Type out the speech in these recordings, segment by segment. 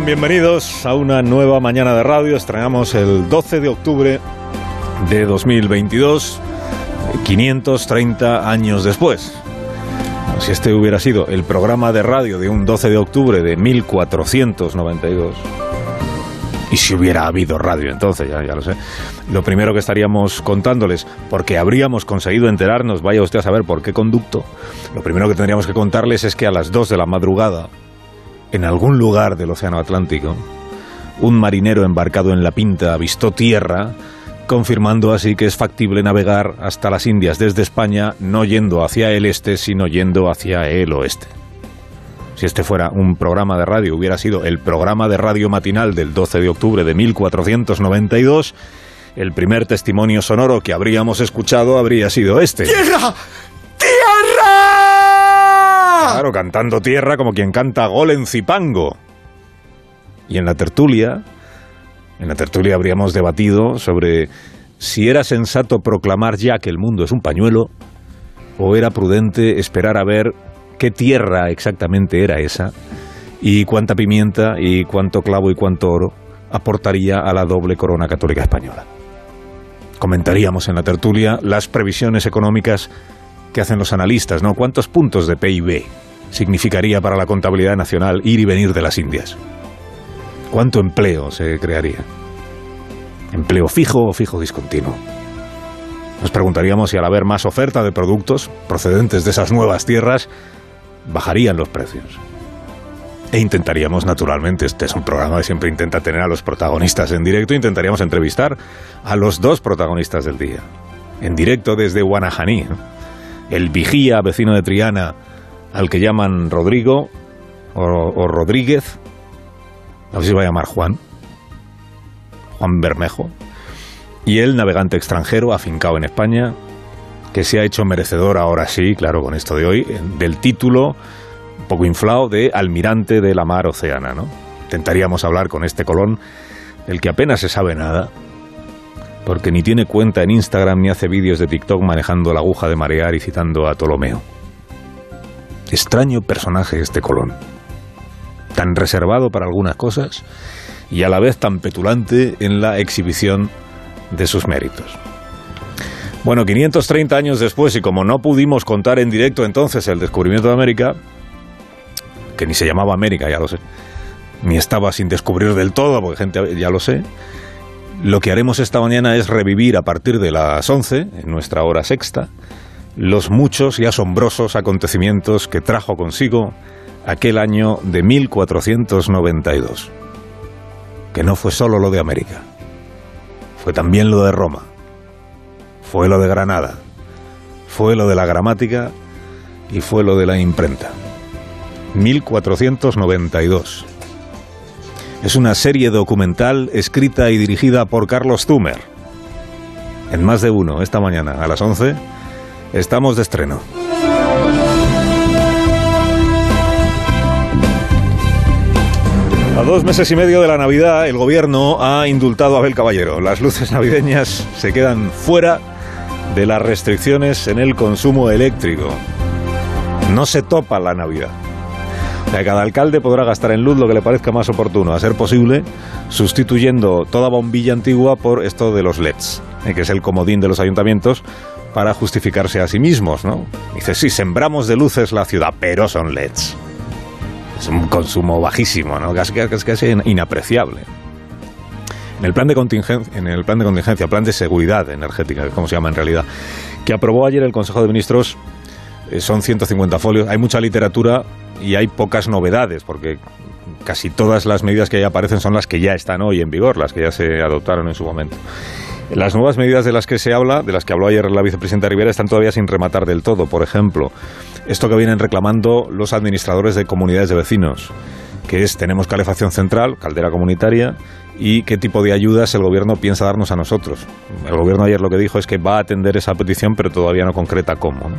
Bienvenidos a una nueva mañana de radio. Estrenamos el 12 de octubre de 2022, 530 años después. Si este hubiera sido el programa de radio de un 12 de octubre de 1492, y si hubiera habido radio entonces, ya, ya lo sé, lo primero que estaríamos contándoles, porque habríamos conseguido enterarnos, vaya usted a saber por qué conducto, lo primero que tendríamos que contarles es que a las 2 de la madrugada, en algún lugar del Océano Atlántico, un marinero embarcado en la Pinta avistó tierra, confirmando así que es factible navegar hasta las Indias desde España, no yendo hacia el este, sino yendo hacia el oeste. Si este fuera un programa de radio, hubiera sido el programa de radio matinal del 12 de octubre de 1492, el primer testimonio sonoro que habríamos escuchado habría sido este. ¡Tierra! Claro, cantando tierra como quien canta gol en Zipango. Y en la tertulia, en la tertulia habríamos debatido sobre si era sensato proclamar ya que el mundo es un pañuelo o era prudente esperar a ver qué tierra exactamente era esa y cuánta pimienta y cuánto clavo y cuánto oro aportaría a la doble corona católica española. Comentaríamos en la tertulia las previsiones económicas que hacen los analistas, ¿no? ¿Cuántos puntos de PIB significaría para la contabilidad nacional ir y venir de las Indias? ¿Cuánto empleo se crearía? ¿Empleo fijo o fijo discontinuo? Nos preguntaríamos si al haber más oferta de productos procedentes de esas nuevas tierras, bajarían los precios. E intentaríamos, naturalmente, este es un programa que siempre intenta tener a los protagonistas en directo, intentaríamos entrevistar a los dos protagonistas del día, en directo desde Guanajaní, el vigía vecino de Triana, al que llaman Rodrigo o, Rodríguez, a ver si va a llamar Juan, Juan Bermejo, y el navegante extranjero afincado en España, que se ha hecho merecedor ahora sí, claro, con esto de hoy, del título un poco inflado de almirante de la mar oceana, ¿no? Intentaríamos hablar con este Colón, del que apenas se sabe nada, porque ni tiene cuenta en Instagram ni hace vídeos de TikTok manejando la aguja de marear y citando a Ptolomeo. Extraño personaje este Colón, tan reservado para algunas cosas y a la vez tan petulante en la exhibición de sus méritos. Bueno, 530 años después, y como no pudimos contar en directo entonces el descubrimiento de América, que ni se llamaba América, ya lo sé, ni estaba sin descubrir del todo, porque gente ya lo sé, lo que haremos esta mañana es revivir a partir de las 11, en nuestra hora sexta, los muchos y asombrosos acontecimientos que trajo consigo aquel año de 1492. Que no fue solo lo de América, fue también lo de Roma, fue lo de Granada, fue lo de la gramática y fue lo de la imprenta. 1492. Es una serie documental escrita y dirigida por Carlos Zumer. En más de uno, esta mañana a las 11, estamos de estreno. A dos meses y medio de la Navidad, el gobierno ha indultado a Abel Caballero. Las luces navideñas se quedan fuera de las restricciones en el consumo eléctrico. No se topa la Navidad. Cada alcalde podrá gastar en luz lo que le parezca más oportuno, a ser posible, sustituyendo toda bombilla antigua por esto de los LEDs, eh, que es el comodín de los ayuntamientos para justificarse a sí mismos, ¿no? Dice, sí, sembramos de luces la ciudad, pero son LEDs. Es un consumo bajísimo, ¿no? Casi, casi, casi inapreciable. En el plan de contingencia, en el plan de contingencia, plan de seguridad energética, como se llama en realidad, que aprobó ayer el Consejo de Ministros, son 150 folios. Hay mucha literatura y hay pocas novedades, porque casi todas las medidas que ahí aparecen son las que ya están hoy en vigor, las que ya se adoptaron en su momento. Las nuevas medidas de las que se habla, de las que habló ayer la vicepresidenta Rivera, están todavía sin rematar del todo. Por ejemplo, esto que vienen reclamando los administradores de comunidades de vecinos, que es tenemos calefacción central, caldera comunitaria, y qué tipo de ayudas el gobierno piensa darnos a nosotros. El gobierno ayer lo que dijo es que va a atender esa petición, pero todavía no concreta cómo.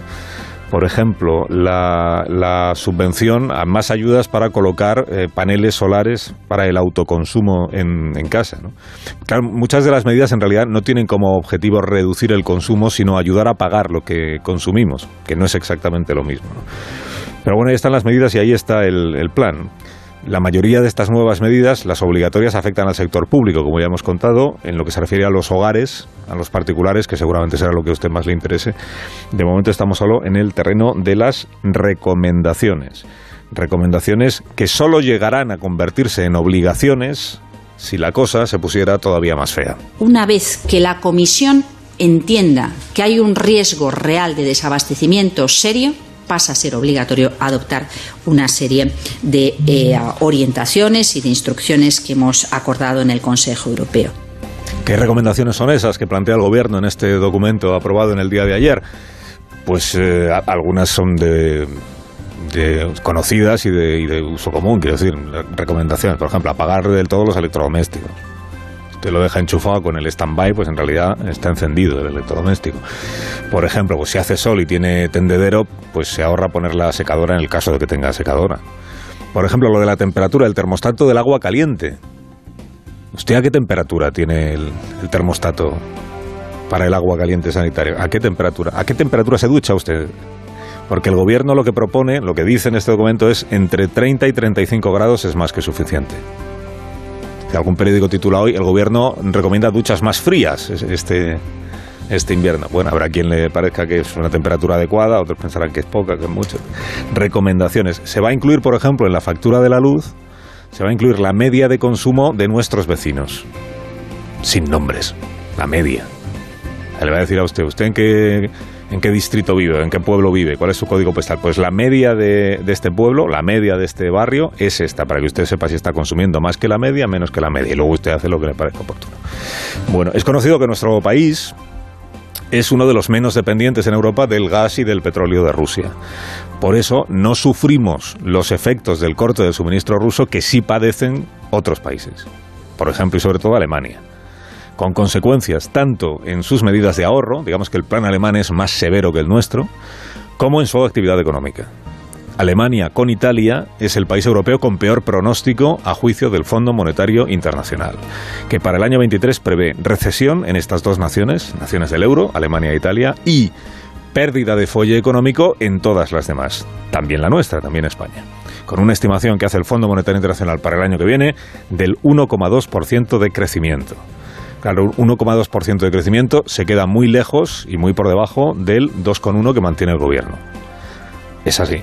Por ejemplo, la, subvención a más ayudas para colocar eh, paneles solares para el autoconsumo en, casa. ¿no? Claro, muchas de las medidas en realidad no tienen como objetivo reducir el consumo, sino ayudar a pagar lo que consumimos, que no es exactamente lo mismo. Pero bueno, ahí están las medidas y ahí está el plan. La mayoría de estas nuevas medidas, las obligatorias, afectan al sector público, como ya hemos contado, en lo que se refiere a los hogares, a los particulares, que seguramente será lo que a usted más le interese. De momento estamos solo en el terreno de las recomendaciones. Recomendaciones que solo llegarán a convertirse en obligaciones si la cosa se pusiera todavía más fea. Una vez que la Comisión entienda que hay un riesgo real de desabastecimiento serio, pasa a ser obligatorio adoptar una serie de eh, orientaciones y de instrucciones que hemos acordado en el Consejo Europeo. ¿Qué recomendaciones son esas que plantea el Gobierno en este documento aprobado en el día de ayer? Pues eh, algunas son de, conocidas de, y de uso común, quiero decir, recomendaciones, por ejemplo, apagar del todo los electrodomésticos usted lo deja enchufado con el stand-by, pues en realidad está encendido el electrodoméstico. Por ejemplo, pues si hace sol y tiene tendedero, pues se ahorra poner la secadora en el caso de que tenga secadora. Por ejemplo, lo de la temperatura, el termostato del agua caliente. ¿Usted a qué temperatura tiene el, el termostato para el agua caliente sanitario? ¿A qué temperatura? ¿A qué temperatura se ducha usted? Porque el gobierno lo que propone, lo que dice en este documento es entre 30 y 35 grados es más que suficiente algún periódico titula hoy, el gobierno recomienda duchas más frías este, este invierno. Bueno, habrá quien le parezca que es una temperatura adecuada, otros pensarán que es poca, que es mucho. Recomendaciones. Se va a incluir, por ejemplo, en la factura de la luz, se va a incluir la media de consumo de nuestros vecinos. Sin nombres. La media. Le va a decir a usted, ¿usted en qué en qué distrito vive, en qué pueblo vive, cuál es su código postal. Pues la media de, este pueblo, la media de este barrio es esta, para que usted sepa si está consumiendo más que la media, menos que la media. Y luego usted hace lo que le parezca oportuno. Bueno, es conocido que nuestro país es uno de los menos dependientes en Europa del gas y del petróleo de Rusia. Por eso no sufrimos los efectos del corte del suministro ruso que sí padecen otros países. Por ejemplo y sobre todo Alemania con consecuencias tanto en sus medidas de ahorro, digamos que el plan alemán es más severo que el nuestro, como en su actividad económica. Alemania con Italia es el país europeo con peor pronóstico a juicio del Fondo Monetario Internacional, que para el año 23 prevé recesión en estas dos naciones, naciones del euro, Alemania e Italia, y pérdida de folle económico en todas las demás, también la nuestra, también España, con una estimación que hace el Fondo Monetario Internacional para el año que viene del 1,2% de crecimiento. Claro, un 1,2% de crecimiento se queda muy lejos y muy por debajo del 2,1% que mantiene el gobierno. Es así.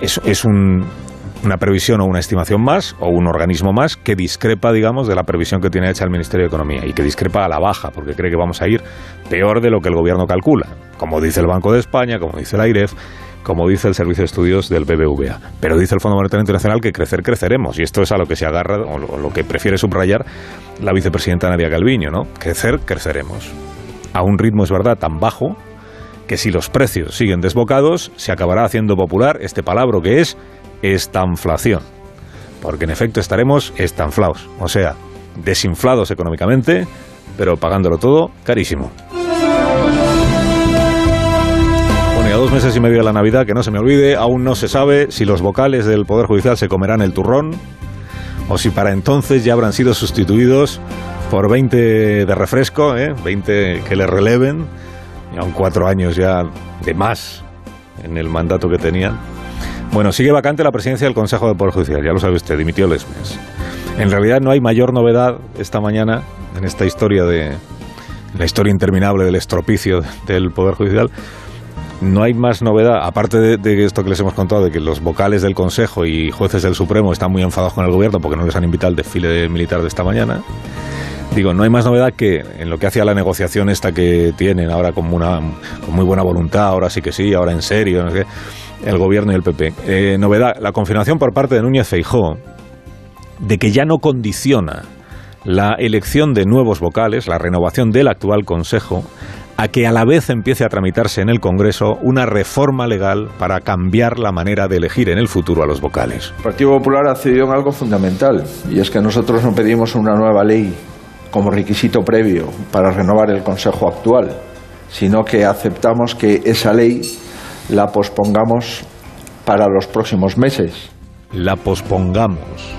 Es, una previsión o una estimación más o un organismo más que discrepa, digamos, de la previsión que tiene hecha el Ministerio de Economía y que discrepa a la baja porque cree que vamos a ir peor de lo que el gobierno calcula, como dice el Banco de España, como dice el AIREF como dice el Servicio de Estudios del BBVA. Pero dice el Fondo Monetario Internacional que crecer, creceremos. Y esto es a lo que se agarra, o lo, que prefiere subrayar la vicepresidenta Nadia Calviño, ¿no? Crecer, creceremos. A un ritmo, es verdad, tan bajo que si los precios siguen desbocados, se acabará haciendo popular este palabra que es estanflación. Porque en efecto estaremos estanflados, o sea, desinflados económicamente, pero pagándolo todo carísimo. Dos meses y medio de la Navidad, que no se me olvide, aún no se sabe si los vocales del Poder Judicial se comerán el turrón o si para entonces ya habrán sido sustituidos por 20 de refresco, ¿eh? 20 que le releven, y aún cuatro años ya de más en el mandato que tenían. Bueno, sigue vacante la presidencia del Consejo del Poder Judicial, ya lo sabe usted, dimitió Lesmes. En realidad no hay mayor novedad esta mañana en esta historia de la historia interminable del estropicio del Poder Judicial, no hay más novedad, aparte de, esto que les hemos contado, de que los vocales del Consejo y jueces del Supremo están muy enfadados con el gobierno porque no les han invitado al desfile militar de esta mañana. Digo, no hay más novedad que en lo que hace a la negociación esta que tienen ahora como una, con muy buena voluntad, ahora sí que sí, ahora en serio, no sé, el gobierno y el PP. Eh, novedad, la confirmación por parte de Núñez Feijó de que ya no condiciona la elección de nuevos vocales, la renovación del actual Consejo, a que a la vez empiece a tramitarse en el Congreso una reforma legal para cambiar la manera de elegir en el futuro a los vocales. El Partido Popular ha cedido en algo fundamental, y es que nosotros no pedimos una nueva ley como requisito previo para renovar el Consejo actual, sino que aceptamos que esa ley la pospongamos para los próximos meses. La pospongamos.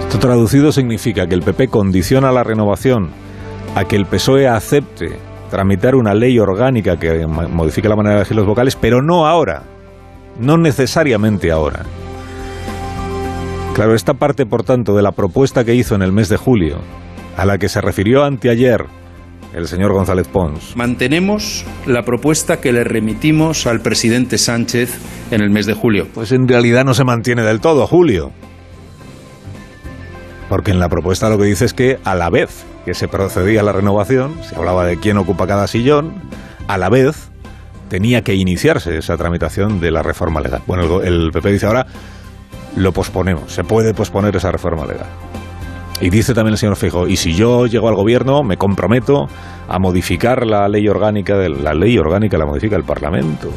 Esto traducido significa que el PP condiciona la renovación a que el PSOE acepte tramitar una ley orgánica que modifique la manera de elegir los vocales, pero no ahora, no necesariamente ahora. Claro, esta parte, por tanto, de la propuesta que hizo en el mes de julio, a la que se refirió anteayer el señor González Pons. Mantenemos la propuesta que le remitimos al presidente Sánchez en el mes de julio. Pues en realidad no se mantiene del todo, Julio. Porque en la propuesta lo que dice es que a la vez que se procedía a la renovación, se hablaba de quién ocupa cada sillón, a la vez tenía que iniciarse esa tramitación de la reforma legal. Bueno, el, PP dice ahora lo posponemos, se puede posponer esa reforma legal. Y dice también el señor Fijo, y si yo llego al gobierno, me comprometo a modificar la ley orgánica, de, la ley orgánica la modifica el Parlamento.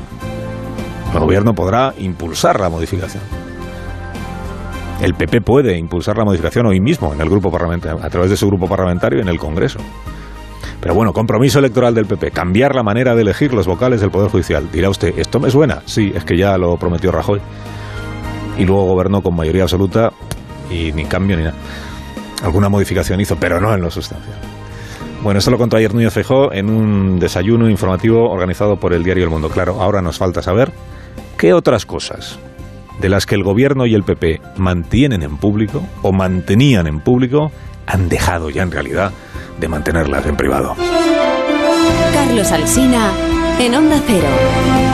El gobierno podrá impulsar la modificación. El PP puede impulsar la modificación hoy mismo en el grupo parlamentario, a través de su grupo parlamentario en el Congreso. Pero bueno, compromiso electoral del PP, cambiar la manera de elegir los vocales del Poder Judicial. Dirá usted, ¿esto me suena? Sí, es que ya lo prometió Rajoy. Y luego gobernó con mayoría absoluta y ni cambio ni nada. Alguna modificación hizo, pero no en lo sustancial. Bueno, esto lo contó ayer Núñez Feijóo en un desayuno informativo organizado por el diario El Mundo. Claro, ahora nos falta saber qué otras cosas de las que el gobierno y el PP mantienen en público o mantenían en público han dejado ya en realidad de mantenerlas en privado. Carlos Alsina en Onda Cero.